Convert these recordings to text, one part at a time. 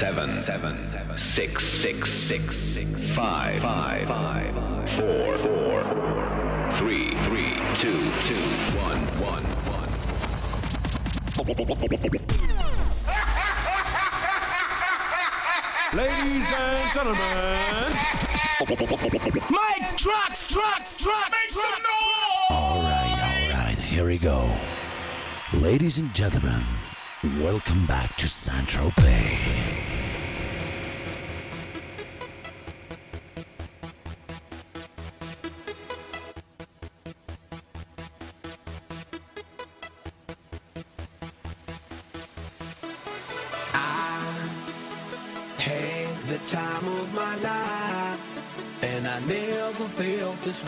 seven, seven, seven, six, six, six, five, five, five, four, four, three, three, two, two, one, one, one. Ladies and gentlemen, Mike Trucks, Trucks, Trucks, make some noise! All right, all right, here we go. Ladies and gentlemen, welcome back to Central Bay.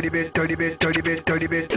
dirty bit, dirty bit, dirty bit, dirty bit.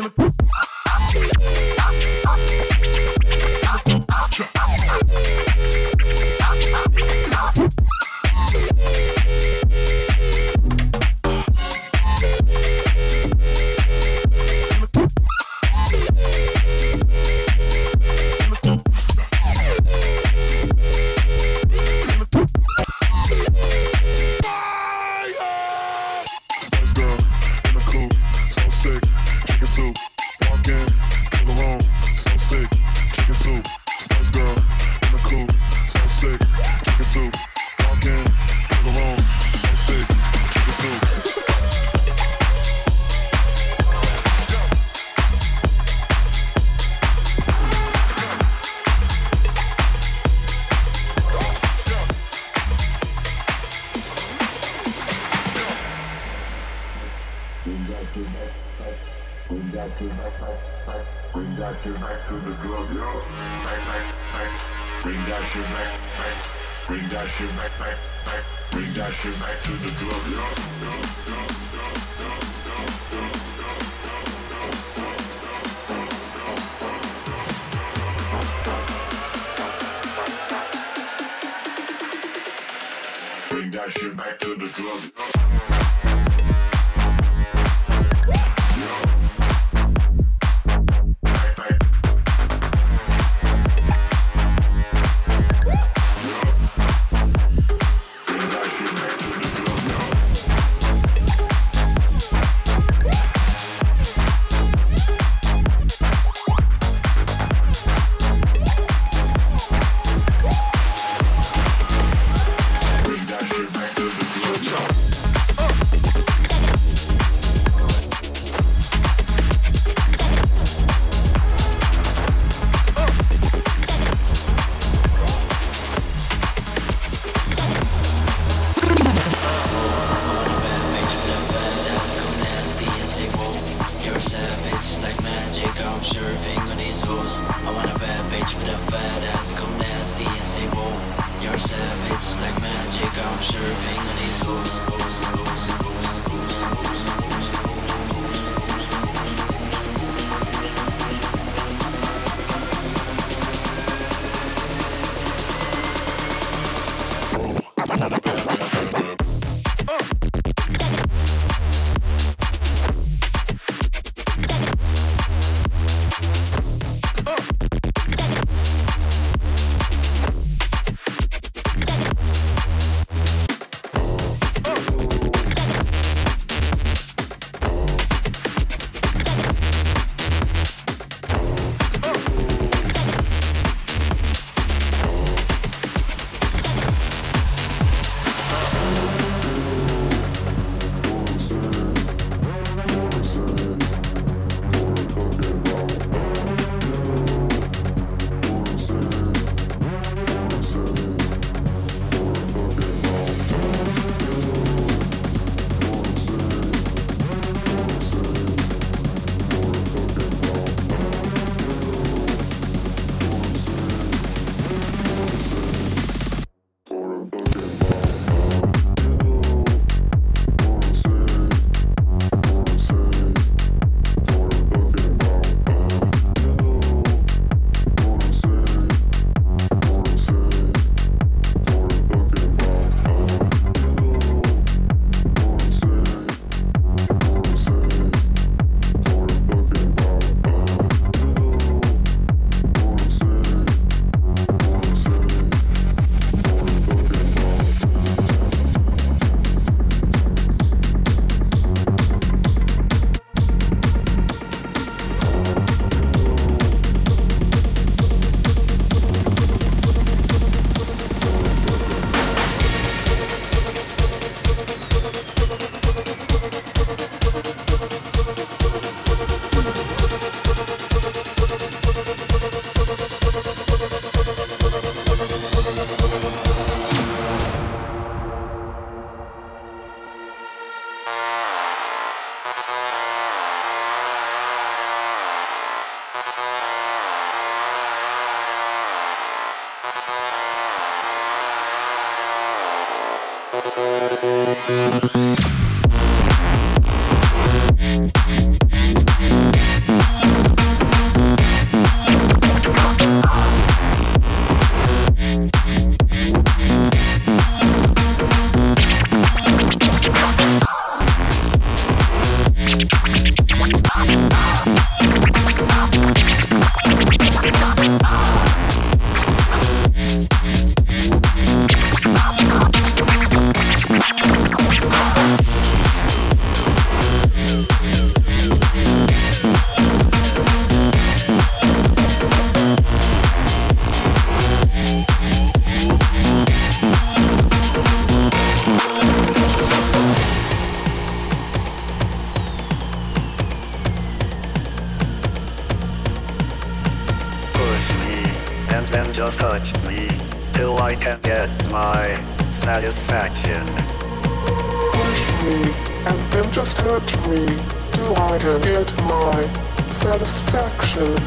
Push me, and then just hurt me. Do I get my satisfaction?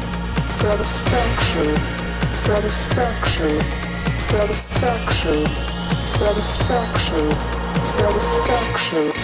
Satisfaction, satisfaction, satisfaction, satisfaction, satisfaction.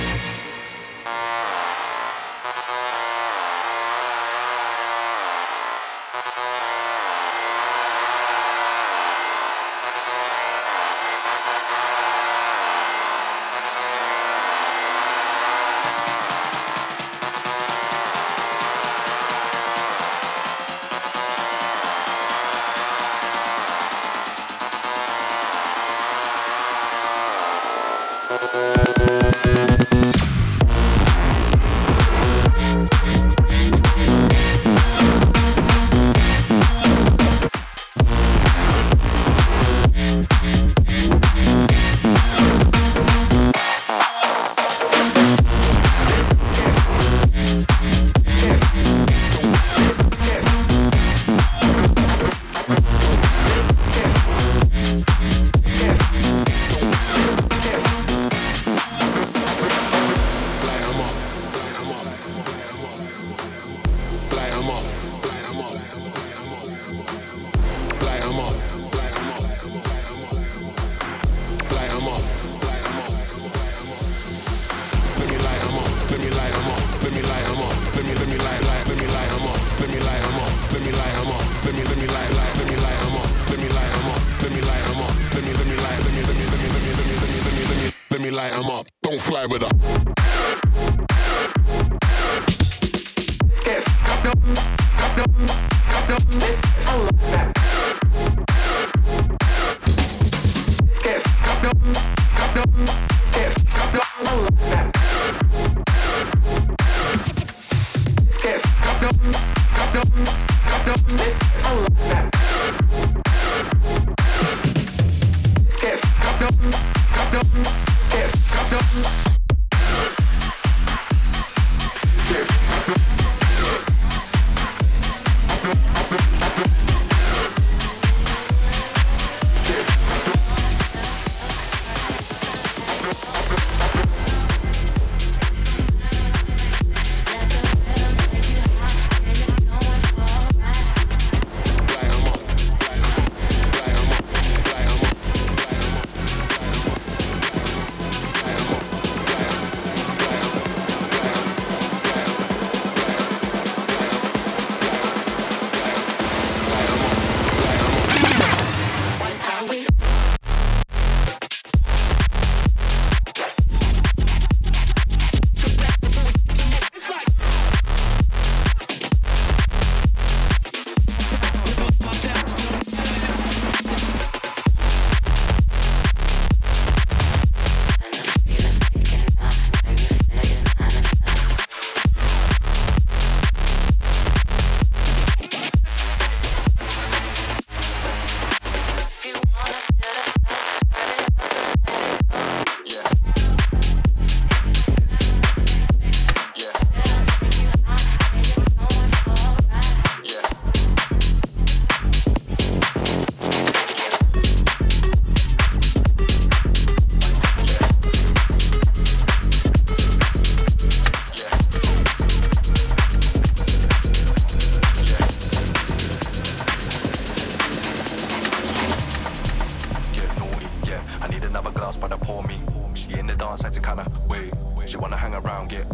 but a poor me. She in the dance acting kinda wait. She wanna hang around, get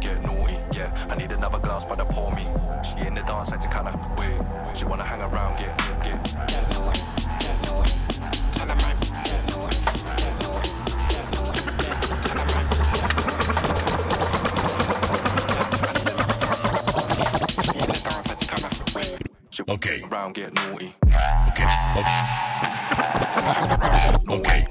get naughty, yeah. I need another glass, but a poor me. She in the dance acting kinda wait. She wanna hang around, get get get, naughty, get naughty. Get naughty. Okay. Okay. Okay. Okay.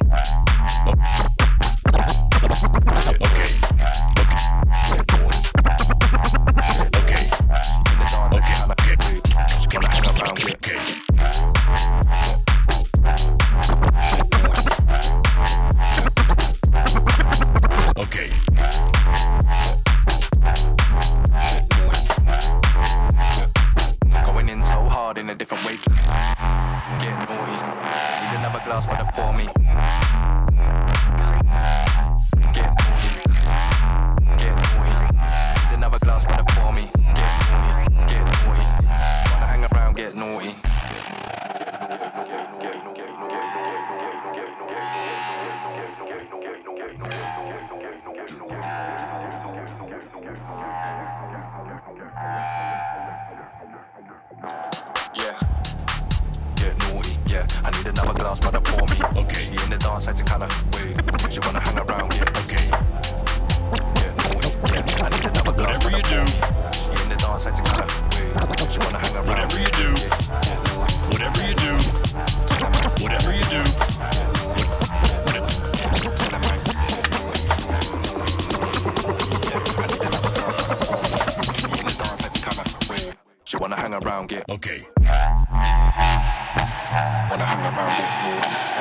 Wanna hang around, get okay. Hang around.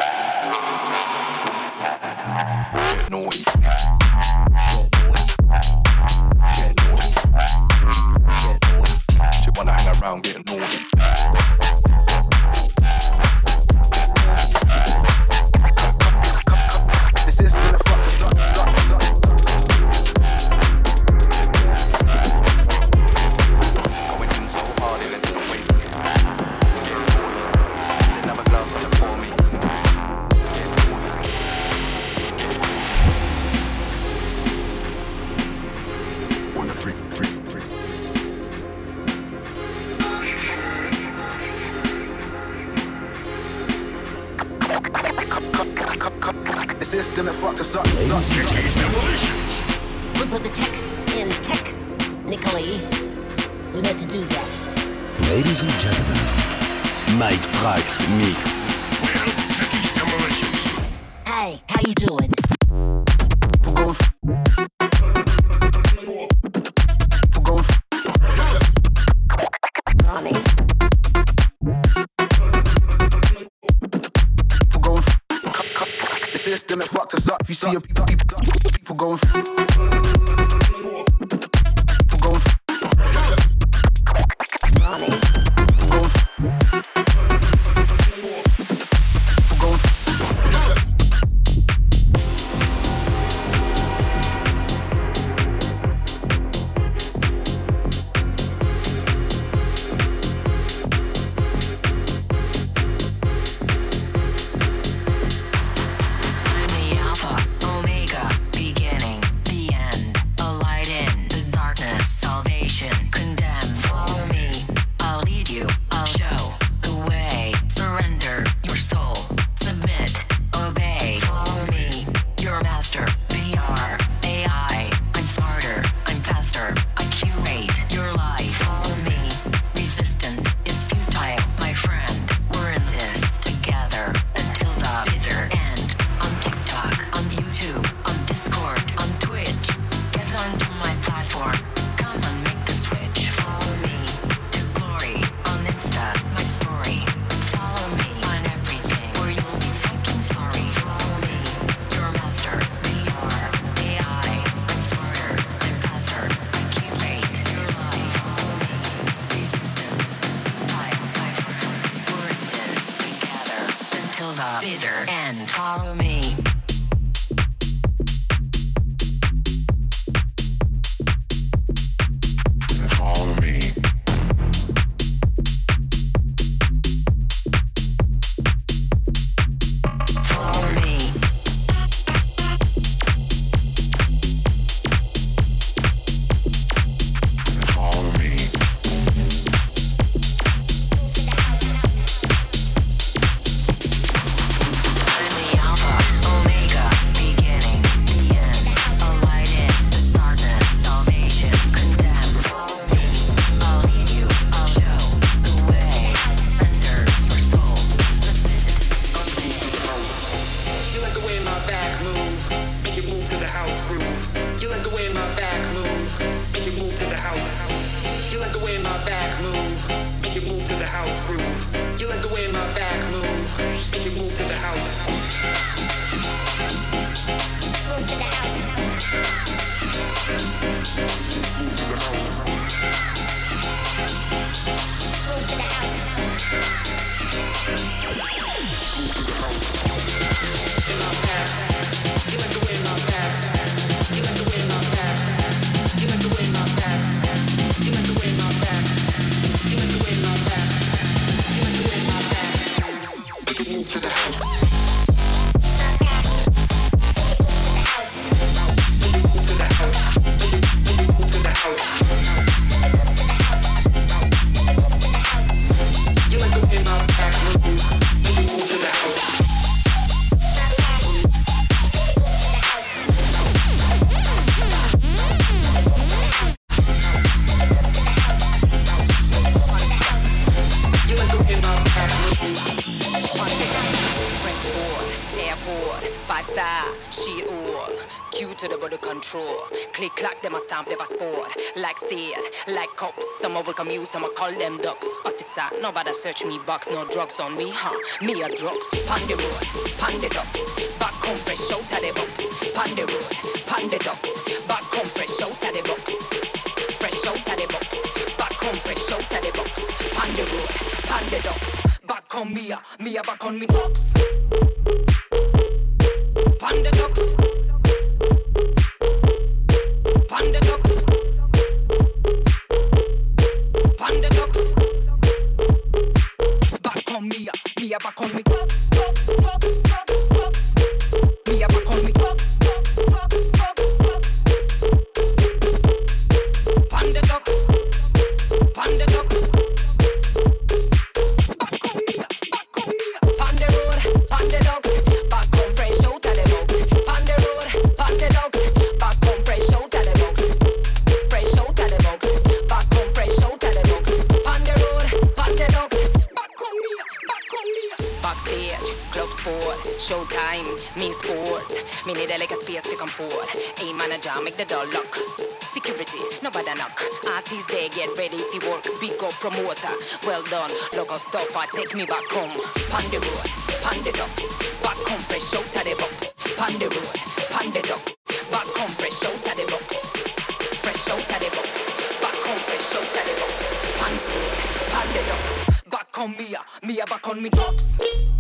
Welcome you, some call them ducks. Officer, nobody search me box, no drugs on me, huh? Me a drugs, pan the road, pan ducks. Back home fresh out of the box, pan the road, pan ducks. Back home fresh out of the box, fresh out the box. Back home fresh out of the box, pan the road, pan ducks. Back on me, me a back on me drugs. Promoter. Well done, local I take me back home. Pan the road, pan the ducks, back home fresh out the box. Pan the road, pan the ducks, back home fresh out of the box. Fresh out of the box, back home fresh out of the box. Pan the road, pan the ducks, uh, uh, back on me, me back on me drugs.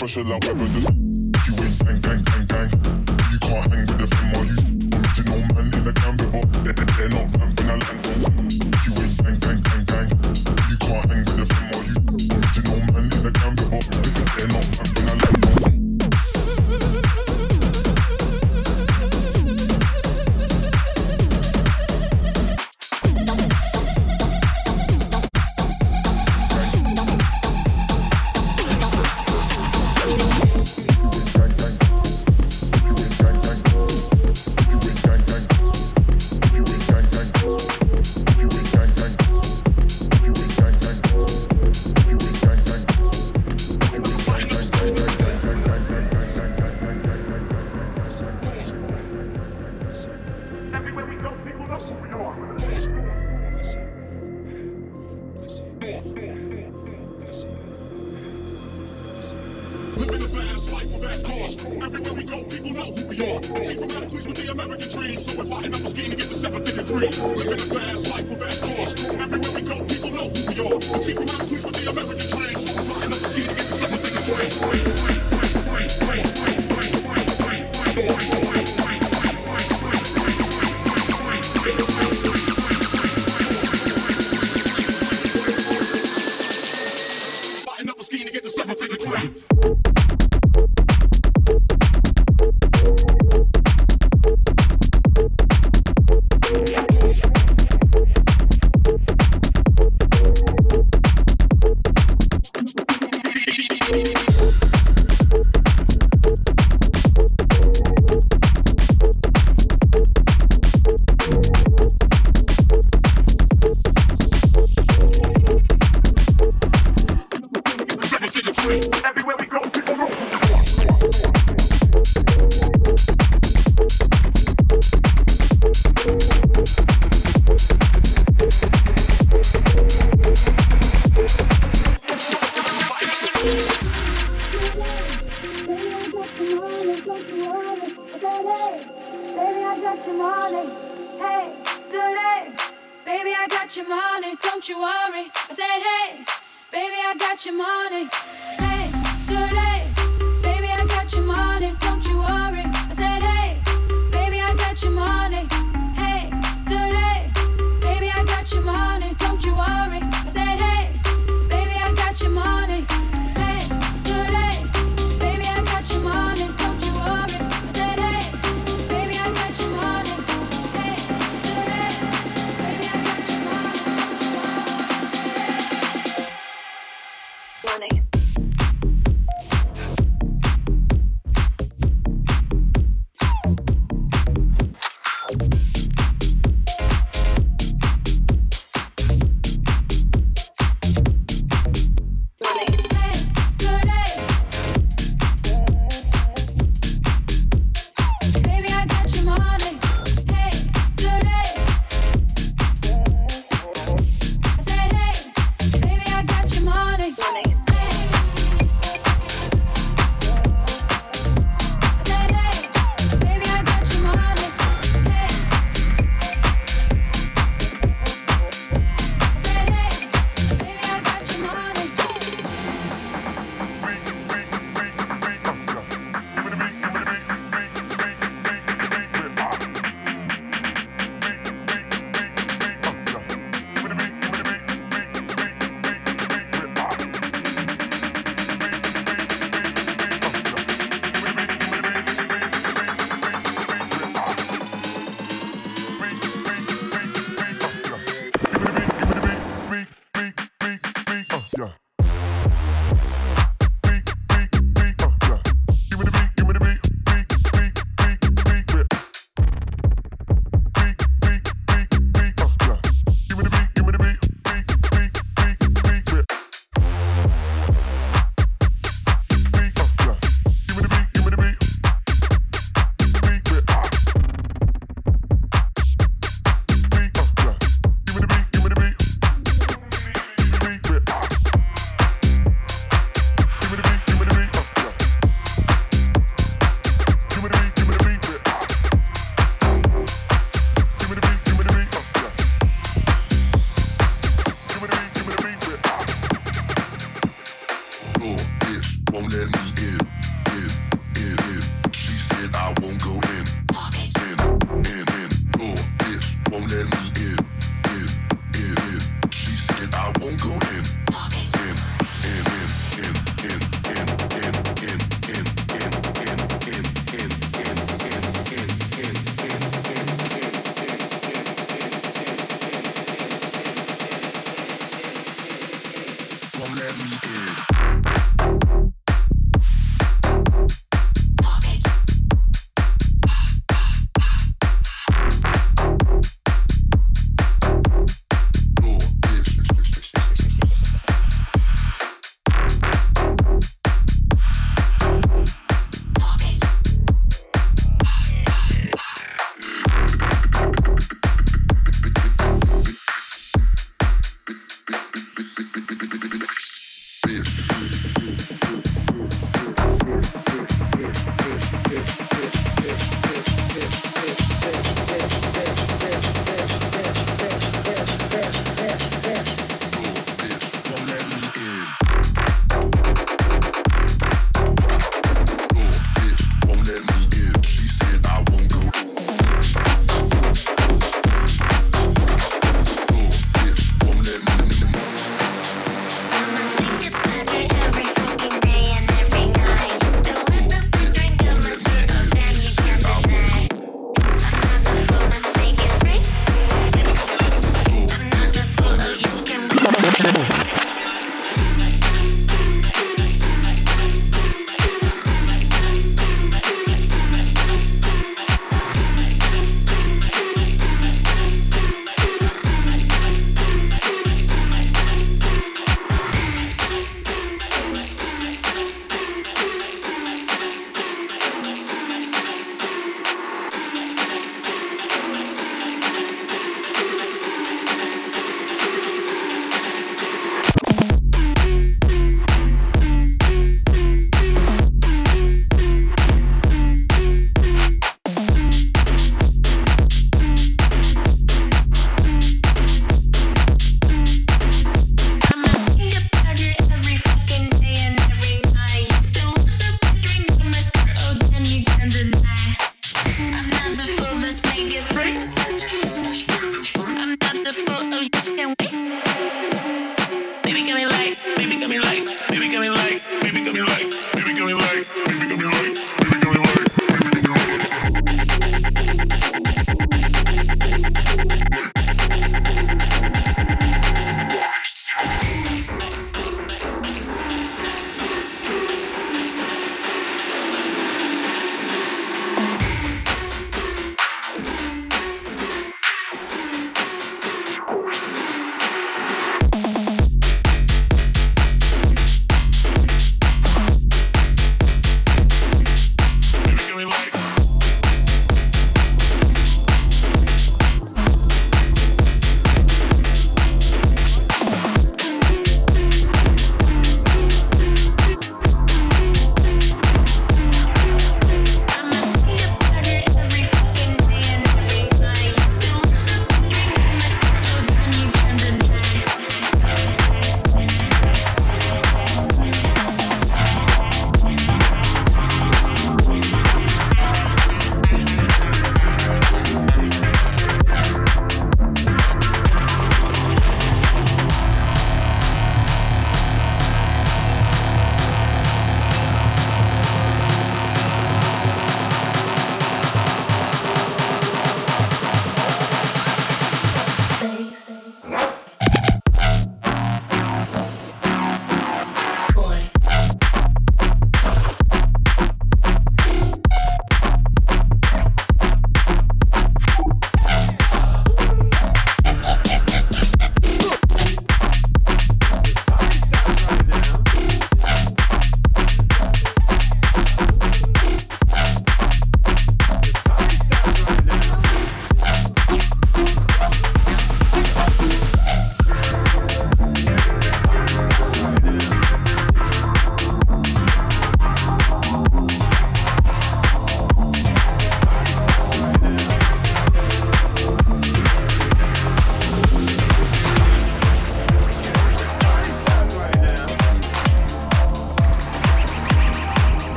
pressure, I'm ever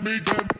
get me, get.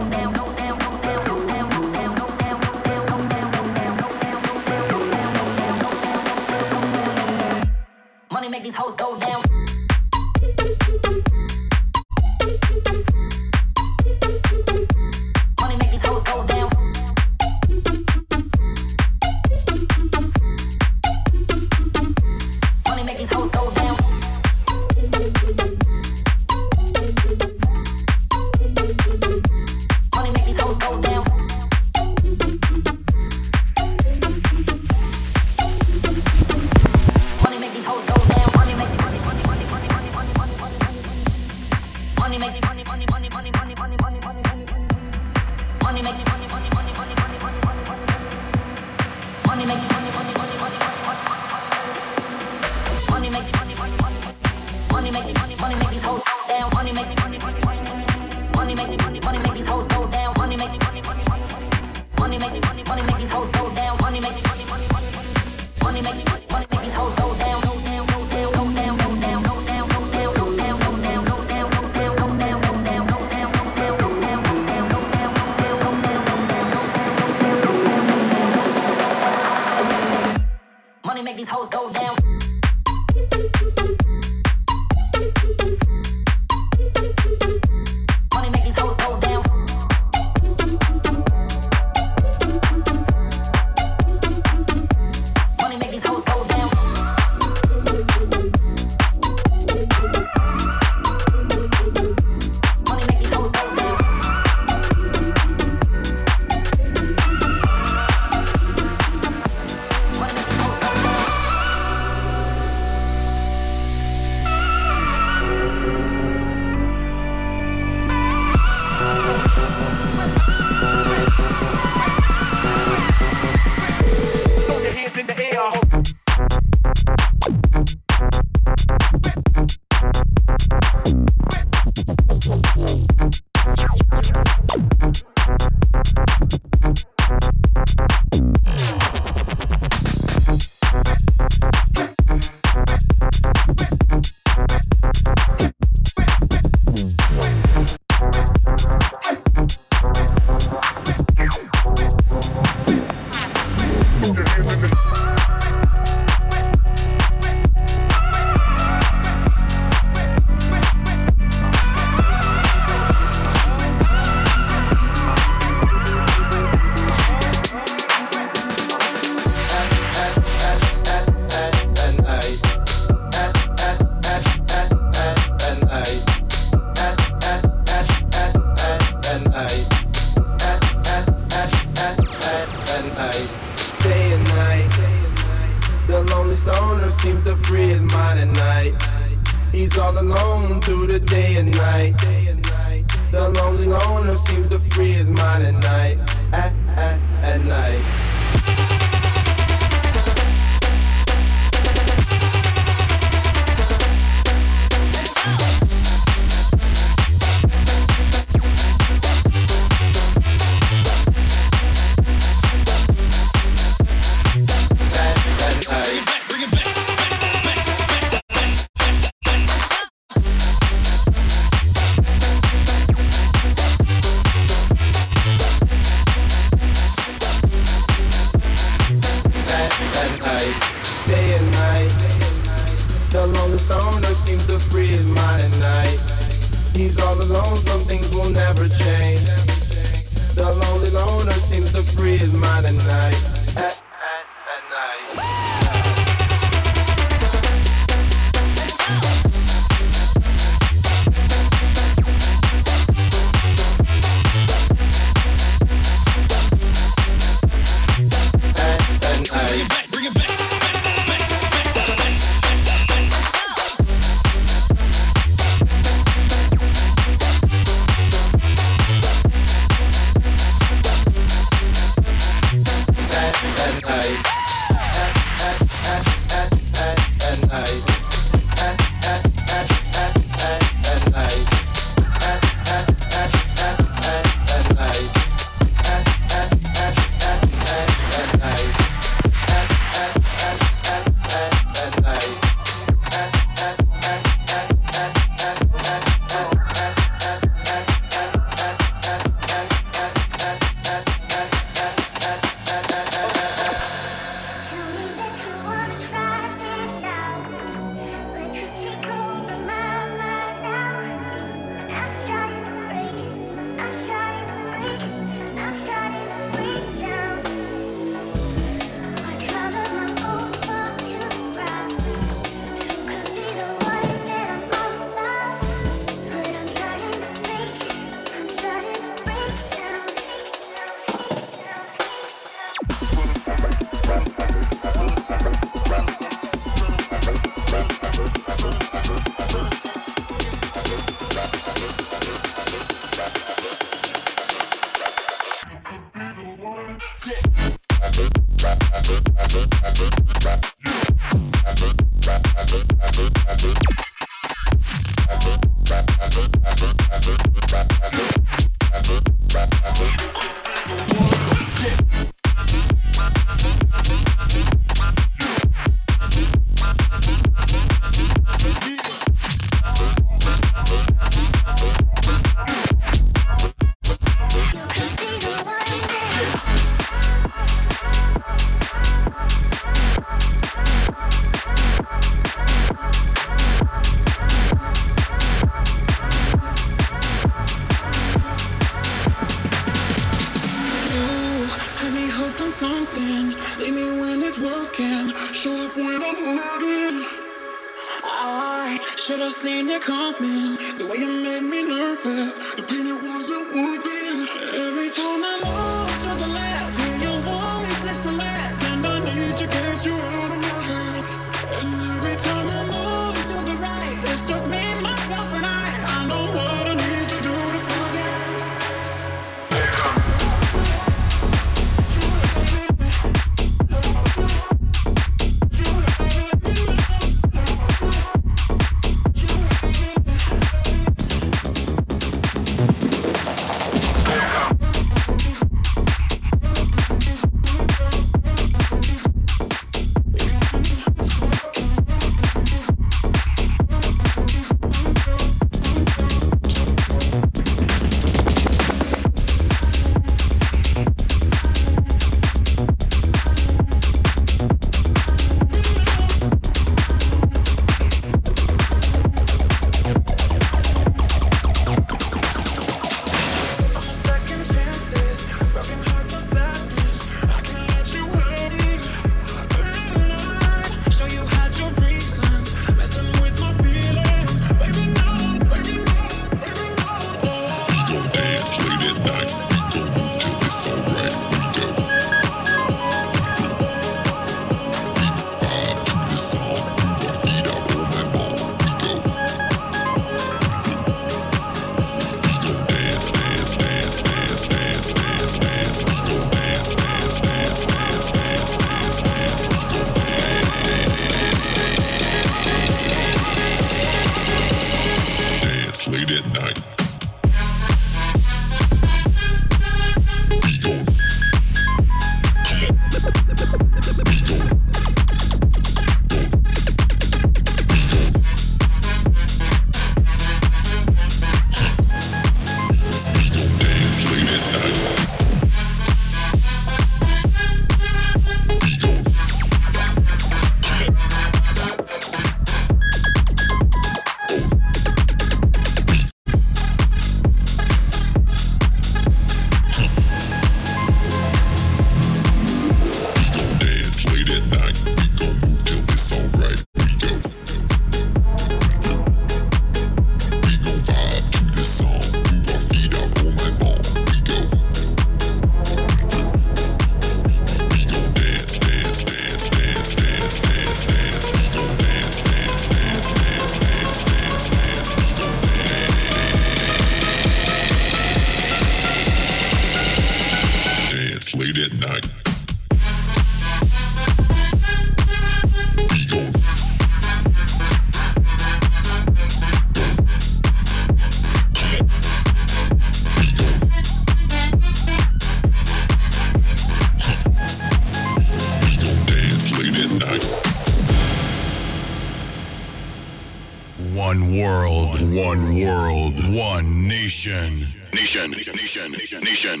Nation. Nation. Nation. Nation. Nation.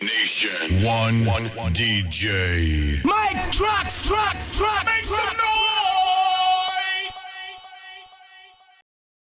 Nation. One, one, one DJ. Mike, truck, truck, truck, truck.